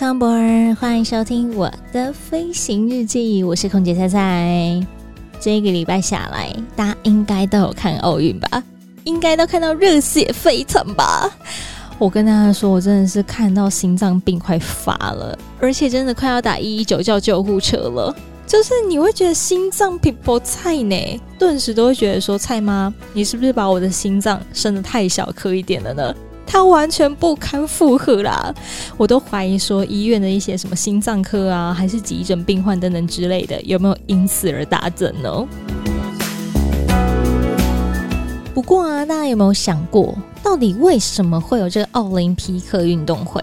Welcome aboard，欢迎收听我的飞行日记，我是空姐菜菜。这个礼拜下来，大家应该都有看奥运吧？应该都看到热血沸腾吧？我跟大家说，我真的是看到心脏病快发了，而且真的快要打一一九叫救护车了。就是你会觉得心脏皮薄菜呢，顿时都会觉得说：“菜妈，你是不是把我的心脏生得太小颗一点了呢？”他完全不堪负荷啦！我都怀疑说，医院的一些什么心脏科啊，还是急诊病患等等之类的，有没有因此而大增呢？不过啊，大家有没有想过，到底为什么会有这个奥林匹克运动会？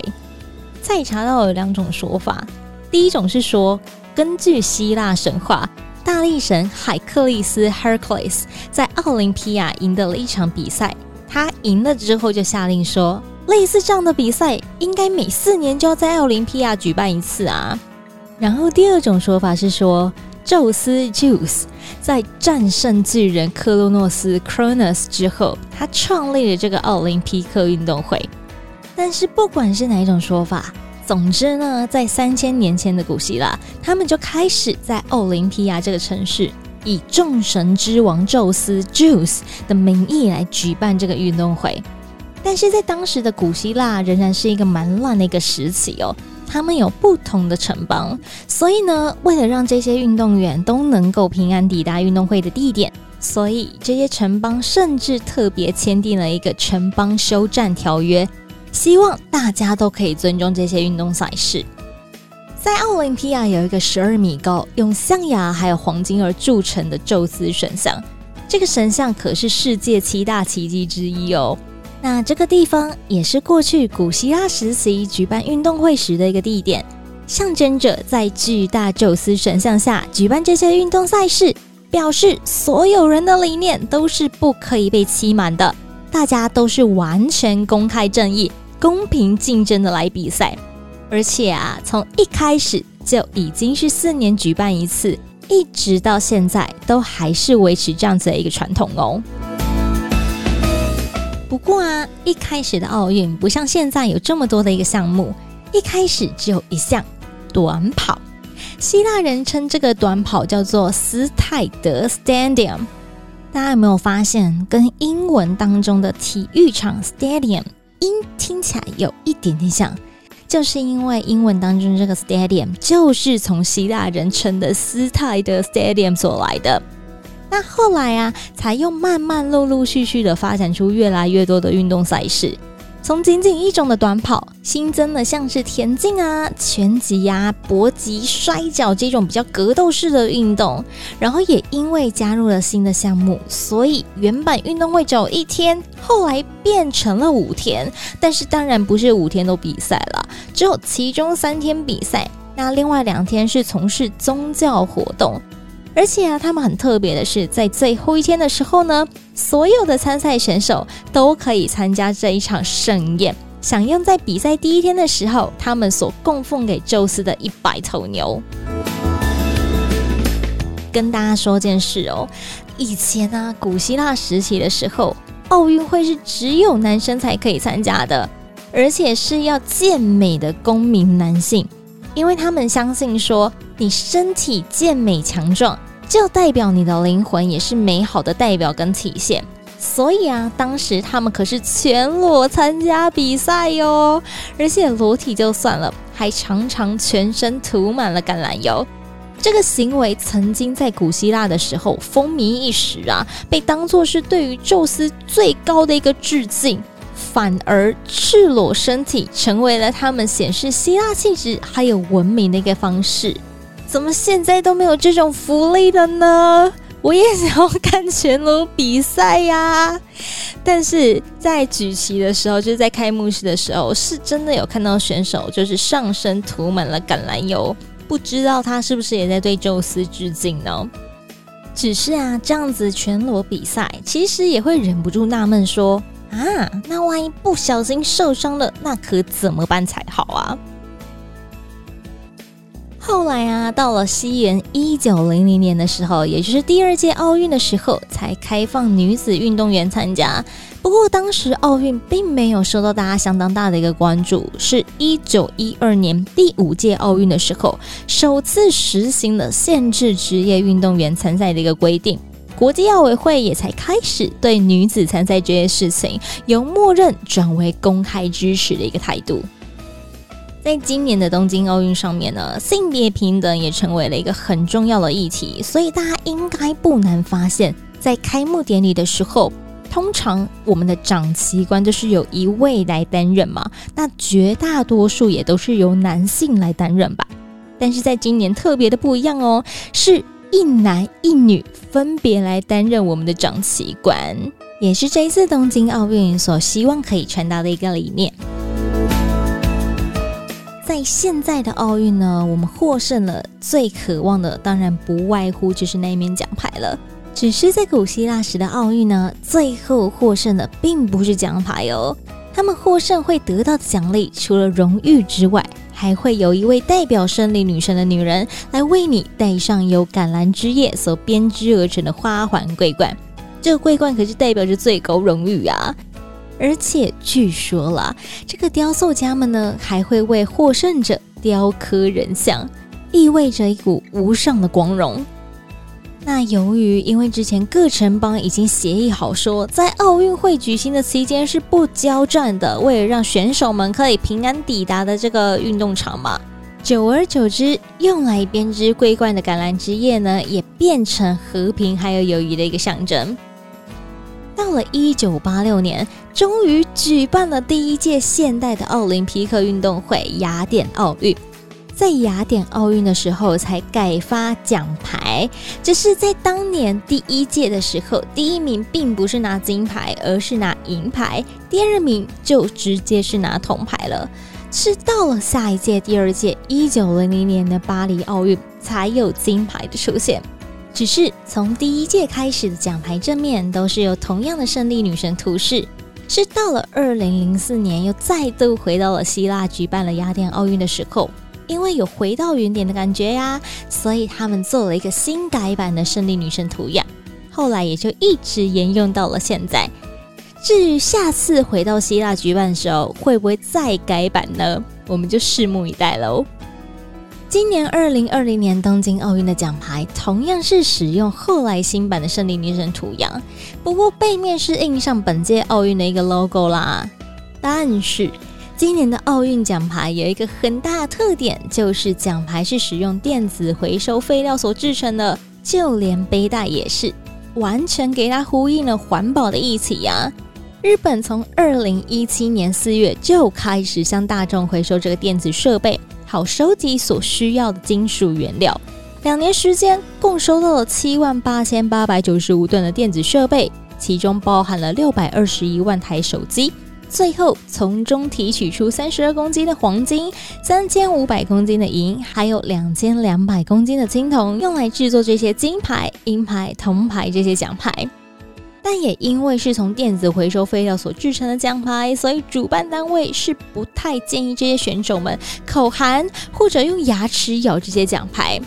再查到有两种说法，第一种是说，根据希腊神话，大力神海克利斯 （Hercules） 在奥林匹亚赢得了一场比赛。他赢了之后，就下令说，类似这样的比赛应该每四年就要在奥林匹亚举办一次啊。然后第二种说法是说，宙斯 Zeus 在战胜巨人克洛诺斯 Cronus 之后，他创立了这个奥林匹克运动会。但是不管是哪一种说法，总之呢，在三千年前的古希腊，他们就开始在奥林匹亚这个城市。以众神之王宙斯 Zeus 的名义来举办这个运动会，但是在当时的古希腊仍然是一个蛮乱的一个时期哦。他们有不同的城邦，所以呢，为了让这些运动员都能够平安抵达运动会的地点，所以这些城邦甚至特别签订了一个城邦休战条约，希望大家都可以尊重这些运动赛事。在奥林匹亚有一个十二米高、用象牙还有黄金而铸成的宙斯神像，这个神像可是世界七大奇迹之一哦。那这个地方也是过去古希腊时期举办运动会时的一个地点，象征着在巨大宙斯神像下举办这些运动赛事，表示所有人的理念都是不可以被欺瞒的，大家都是完全公开正义、公平竞争的来比赛。而且啊，从一开始就已经是四年举办一次，一直到现在都还是维持这样子的一个传统哦。不过啊，一开始的奥运不像现在有这么多的一个项目，一开始只有一项短跑。希腊人称这个短跑叫做斯泰德 （Stadium）。大家有没有发现，跟英文当中的体育场 （Stadium） 音听起来有一点点像？就是因为英文当中这个 stadium 就是从希腊人称的斯泰德 stadium 所来的，那后来啊，才又慢慢陆陆续续的发展出越来越多的运动赛事。从仅仅一种的短跑，新增了像是田径啊、拳击啊、搏击、摔跤这种比较格斗式的运动，然后也因为加入了新的项目，所以原本运动会只有一天，后来变成了五天。但是当然不是五天都比赛了，只有其中三天比赛，那另外两天是从事宗教活动。而且啊，他们很特别的是，在最后一天的时候呢，所有的参赛选手都可以参加这一场盛宴，享用在比赛第一天的时候，他们所供奉给宙斯的一百头牛。跟大家说件事哦，以前啊，古希腊时期的时候，奥运会是只有男生才可以参加的，而且是要健美的公民男性，因为他们相信说，你身体健美强壮。就代表你的灵魂也是美好的代表跟体现，所以啊，当时他们可是全裸参加比赛哟，而且裸体就算了，还常常全身涂满了橄榄油。这个行为曾经在古希腊的时候风靡一时啊，被当作是对于宙斯最高的一个致敬，反而赤裸身体成为了他们显示希腊气质还有文明的一个方式。怎么现在都没有这种福利了呢？我也想要看全裸比赛呀。但是在举旗的时候，就是在开幕式的时候，是真的有看到选手就是上身涂满了橄榄油，不知道他是不是也在对宙斯致敬呢？只是啊，这样子全裸比赛，其实也会忍不住纳闷说啊，那万一不小心受伤了，那可怎么办才好啊？后来啊，到了西元一九零零年的时候，也就是第二届奥运的时候，才开放女子运动员参加。不过当时奥运并没有受到大家相当大的一个关注，是一九一二年第五届奥运的时候，首次实行了限制职业运动员参赛的一个规定，国际奥委会也才开始对女子参赛这件事情由默认转为公开支持的一个态度。在今年的东京奥运上面呢，性别平等也成为了一个很重要的议题，所以大家应该不难发现，在开幕典礼的时候，通常我们的掌旗官都是由一位来担任嘛，那绝大多数也都是由男性来担任吧。但是在今年特别的不一样哦，是一男一女分别来担任我们的掌旗官，也是这一次东京奥运所希望可以传达的一个理念。在现在的奥运呢，我们获胜了，最渴望的当然不外乎就是那一面奖牌了。只是在古希腊时的奥运呢，最后获胜的并不是奖牌哦，他们获胜会得到的奖励，除了荣誉之外，还会有一位代表胜利女神的女人来为你戴上由橄榄枝叶所编织而成的花环桂冠。这个桂冠可是代表着最高荣誉啊！而且据说啦，这个雕塑家们呢，还会为获胜者雕刻人像，意味着一股无上的光荣。那由于因为之前各城邦已经协议好说，在奥运会举行的期间是不交战的，为了让选手们可以平安抵达的这个运动场嘛，久而久之，用来编织桂冠的橄榄枝叶呢，也变成和平还有友谊的一个象征。到了一九八六年，终于举办了第一届现代的奥林匹克运动会——雅典奥运。在雅典奥运的时候，才改发奖牌。只是在当年第一届的时候，第一名并不是拿金牌，而是拿银牌；第二名就直接是拿铜牌了。是到了下一届，第二届一九零零年的巴黎奥运，才有金牌的出现。只是从第一届开始的奖牌正面都是由同样的胜利女神图示，是到了二零零四年又再度回到了希腊举办了雅典奥运的时候，因为有回到原点的感觉呀，所以他们做了一个新改版的胜利女神图样，后来也就一直沿用到了现在。至于下次回到希腊举办的时候会不会再改版呢？我们就拭目以待喽。今年二零二零年东京奥运的奖牌同样是使用后来新版的胜利女神图样，不过背面是印上本届奥运的一个 logo 啦。但是今年的奥运奖牌有一个很大的特点，就是奖牌是使用电子回收废料所制成的，就连背带也是，完全给它呼应了环保的议题呀。日本从二零一七年四月就开始向大众回收这个电子设备。好收集所需要的金属原料，两年时间共收到了七万八千八百九十五吨的电子设备，其中包含了六百二十一万台手机。最后从中提取出三十二公斤的黄金、三千五百公斤的银，还有两千两百公斤的青铜，用来制作这些金牌、银牌、铜牌这些奖牌。但也因为是从电子回收废料所制成的奖牌，所以主办单位是不太建议这些选手们口含或者用牙齿咬这些奖牌。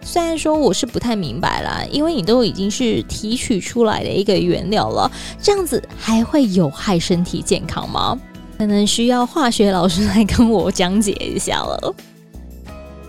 虽然说我是不太明白啦，因为你都已经是提取出来的一个原料了，这样子还会有害身体健康吗？可能需要化学老师来跟我讲解一下了。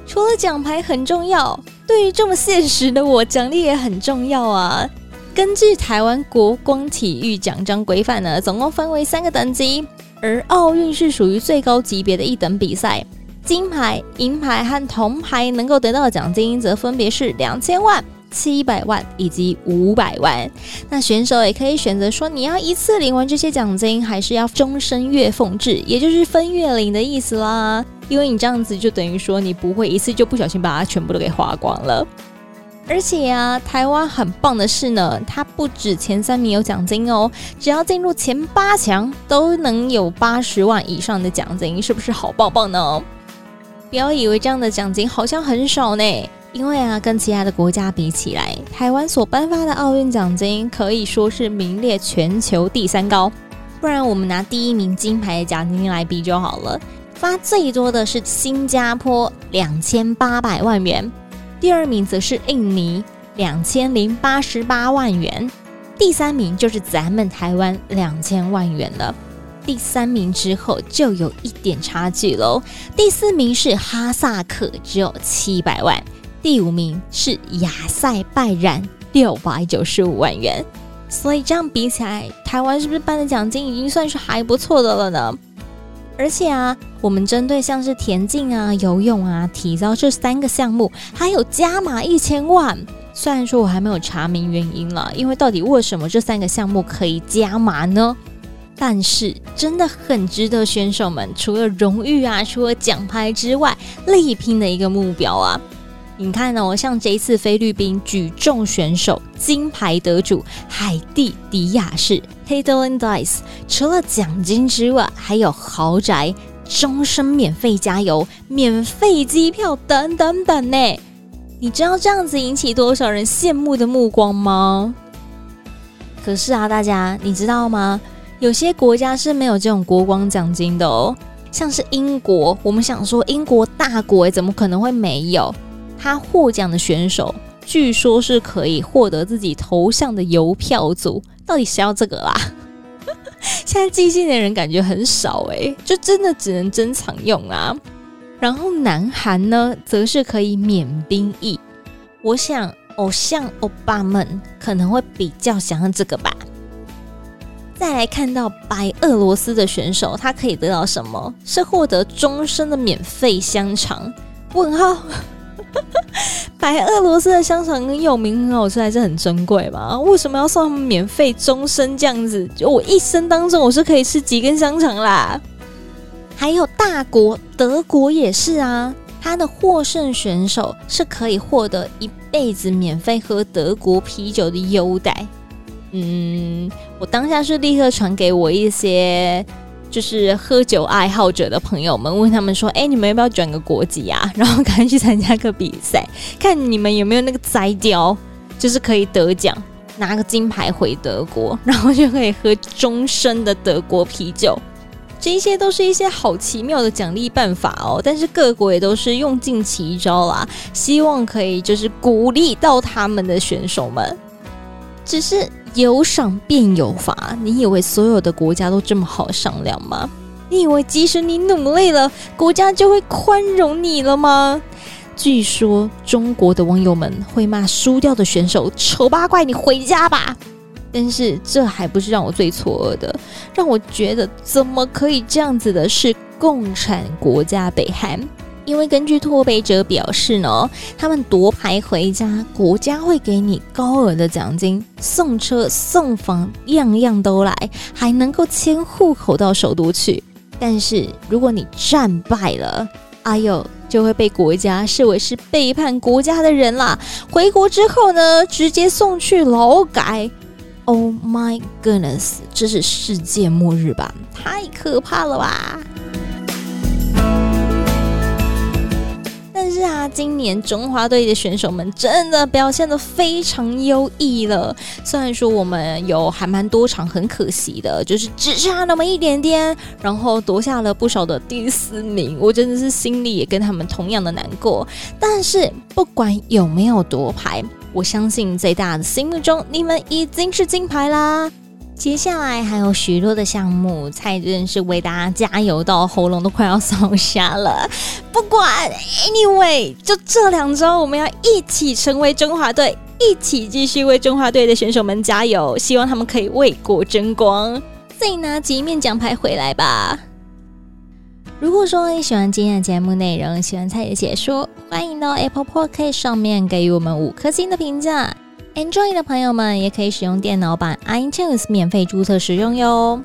除了奖牌很重要，对于这么现实的我，奖励也很重要啊。根据台湾国光体育奖章规范呢，总共分为三个等级，而奥运是属于最高级别的一等比赛，金牌、银牌和铜牌能够得到的奖金则分别是两千万、七百万以及五百万。那选手也可以选择说，你要一次领完这些奖金，还是要终身月俸制，也就是分月领的意思啦。因为你这样子就等于说，你不会一次就不小心把它全部都给花光了。而且啊，台湾很棒的是呢，它不止前三名有奖金哦，只要进入前八强都能有八十万以上的奖金，是不是好棒棒呢？不要以为这样的奖金好像很少呢，因为啊，跟其他的国家比起来，台湾所颁发的奥运奖金可以说是名列全球第三高。不然我们拿第一名金牌的奖金来比就好了，发最多的是新加坡两千八百万元。第二名则是印尼，两千零八十八万元；第三名就是咱们台湾，两千万元了。第三名之后就有一点差距喽。第四名是哈萨克，只有七百万；第五名是亚塞拜然，六百九十五万元。所以这样比起来，台湾是不是颁的奖金已经算是还不错的了呢？而且啊，我们针对像是田径啊、游泳啊、体操这三个项目，还有加码一千万。虽然说我还没有查明原因了，因为到底为什么这三个项目可以加码呢？但是真的很值得选手们除了荣誉啊、除了奖牌之外，力拼的一个目标啊。你看哦，像这一次菲律宾举重选手金牌得主海蒂迪亚士 Katelyn Dice，除了奖金之外，还有豪宅、终身免费加油、免费机票等等等呢。你知道这样子引起多少人羡慕的目光吗？可是啊，大家你知道吗？有些国家是没有这种国光奖金的哦，像是英国，我们想说英国大国，怎么可能会没有？他获奖的选手，据说是可以获得自己头像的邮票组，到底谁要这个啦？现在寄信的人感觉很少诶，就真的只能珍藏用啊。然后南韩呢，则是可以免兵役。我想偶像欧巴们可能会比较想要这个吧。再来看到白俄罗斯的选手，他可以得到什么？是获得终身的免费香肠？问号。白俄罗斯的香肠很有名，很好吃，还是很珍贵吧？为什么要送他们免费终身这样子？就我一生当中，我是可以吃几根香肠啦。还有大国德国也是啊，他的获胜选手是可以获得一辈子免费喝德国啤酒的优待。嗯，我当下是立刻传给我一些。就是喝酒爱好者的朋友们问他们说：“哎，你们要不要转个国籍啊？然后赶紧去参加个比赛，看你们有没有那个摘雕，就是可以得奖，拿个金牌回德国，然后就可以喝终身的德国啤酒。这些都是一些好奇妙的奖励办法哦。但是各国也都是用尽奇招啦，希望可以就是鼓励到他们的选手们。只是。”有赏便有罚，你以为所有的国家都这么好商量吗？你以为即使你努力了，国家就会宽容你了吗？据说中国的网友们会骂输掉的选手“丑八怪”，你回家吧。但是这还不是让我最错愕的，让我觉得怎么可以这样子的是共产国家北韩。因为根据脱北者表示呢，他们夺牌回家，国家会给你高额的奖金，送车、送房，样样都来，还能够迁户口到首都去。但是如果你战败了，哎呦，就会被国家视为是背叛国家的人啦。回国之后呢，直接送去劳改。Oh my goodness，这是世界末日吧？太可怕了吧！今年中华队的选手们真的表现得非常优异了。虽然说我们有还蛮多场很可惜的，就是只差那么一点点，然后夺下了不少的第四名，我真的是心里也跟他们同样的难过。但是不管有没有夺牌，我相信在大家的心目中，你们已经是金牌啦。接下来还有许多的项目，蔡真是为大家加油到喉咙都快要烧瞎了。不管，anyway，就这两周，我们要一起成为中华队，一起继续为中华队的选手们加油，希望他们可以为国争光，再拿几面奖牌回来吧。如果说你喜欢今天的节目内容，喜欢蔡的解说，欢迎到 Apple Podcast 上面给予我们五颗星的评价。Android 的朋友们也可以使用电脑版 iTunes 免费注册使用哟。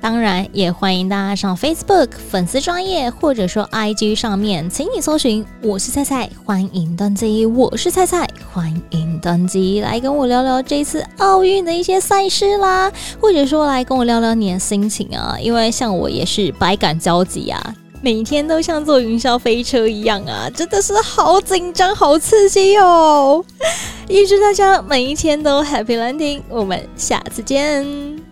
当然，也欢迎大家上 Facebook 粉丝专业或者说 IG 上面，请你搜寻“我是菜菜”，欢迎登机，我是菜菜。欢迎登机来跟我聊聊这次奥运的一些赛事啦，或者说来跟我聊聊你的心情啊，因为像我也是百感交集啊，每天都像坐云霄飞车一样啊，真的是好紧张、好刺激哦！预祝大家每一天都 Happy Landing，我们下次见。